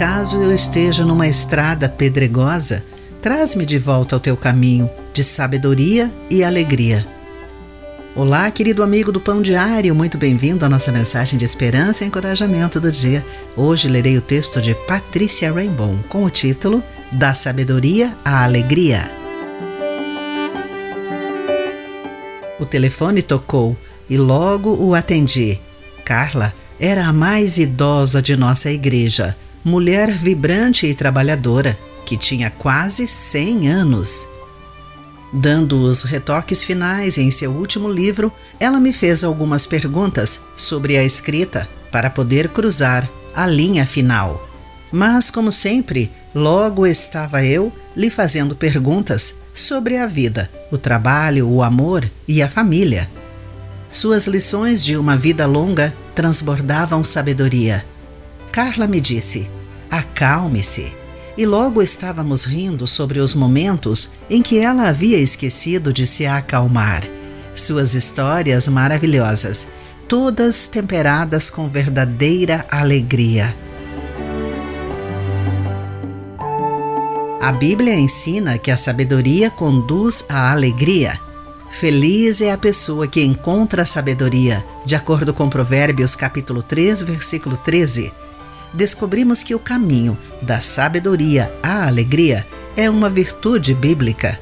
Caso eu esteja numa estrada pedregosa, traz-me de volta ao teu caminho de sabedoria e alegria. Olá, querido amigo do Pão Diário, muito bem-vindo à nossa mensagem de esperança e encorajamento do dia. Hoje lerei o texto de Patrícia Rainbow com o título Da Sabedoria à Alegria. O telefone tocou e logo o atendi. Carla era a mais idosa de nossa igreja, mulher vibrante e trabalhadora, que tinha quase 100 anos. Dando os retoques finais em seu último livro, ela me fez algumas perguntas sobre a escrita para poder cruzar a linha final. Mas, como sempre, logo estava eu lhe fazendo perguntas sobre a vida, o trabalho, o amor e a família. Suas lições de uma vida longa transbordavam sabedoria. Carla me disse: acalme-se e logo estávamos rindo sobre os momentos em que ela havia esquecido de se acalmar. Suas histórias maravilhosas, todas temperadas com verdadeira alegria. A Bíblia ensina que a sabedoria conduz à alegria. Feliz é a pessoa que encontra a sabedoria, de acordo com Provérbios capítulo 3, versículo 13 descobrimos que o caminho da sabedoria à alegria é uma virtude bíblica.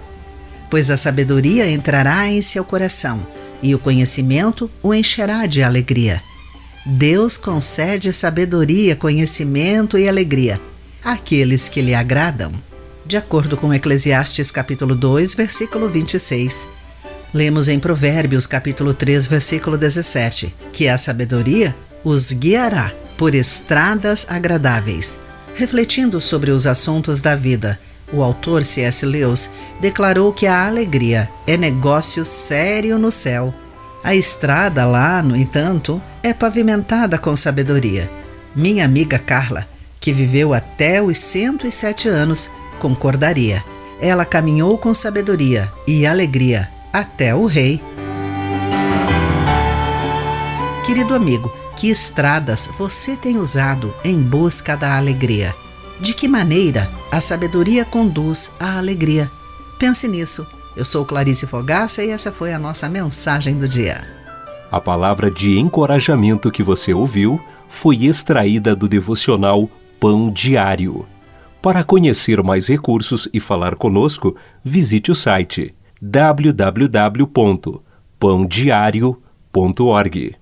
Pois a sabedoria entrará em seu coração e o conhecimento o encherá de alegria. Deus concede sabedoria, conhecimento e alegria àqueles que lhe agradam. De acordo com Eclesiastes capítulo 2, versículo 26. Lemos em Provérbios capítulo 3, versículo 17, que a sabedoria os guiará por estradas agradáveis. Refletindo sobre os assuntos da vida, o autor C.S. Lewis declarou que a alegria é negócio sério no céu. A estrada lá, no entanto, é pavimentada com sabedoria. Minha amiga Carla, que viveu até os 107 anos, concordaria. Ela caminhou com sabedoria e alegria até o rei. Querido amigo, que estradas você tem usado em busca da alegria? De que maneira a sabedoria conduz à alegria? Pense nisso. Eu sou Clarice Fogaça e essa foi a nossa mensagem do dia. A palavra de encorajamento que você ouviu foi extraída do devocional Pão Diário. Para conhecer mais recursos e falar conosco, visite o site www.pãodiario.org.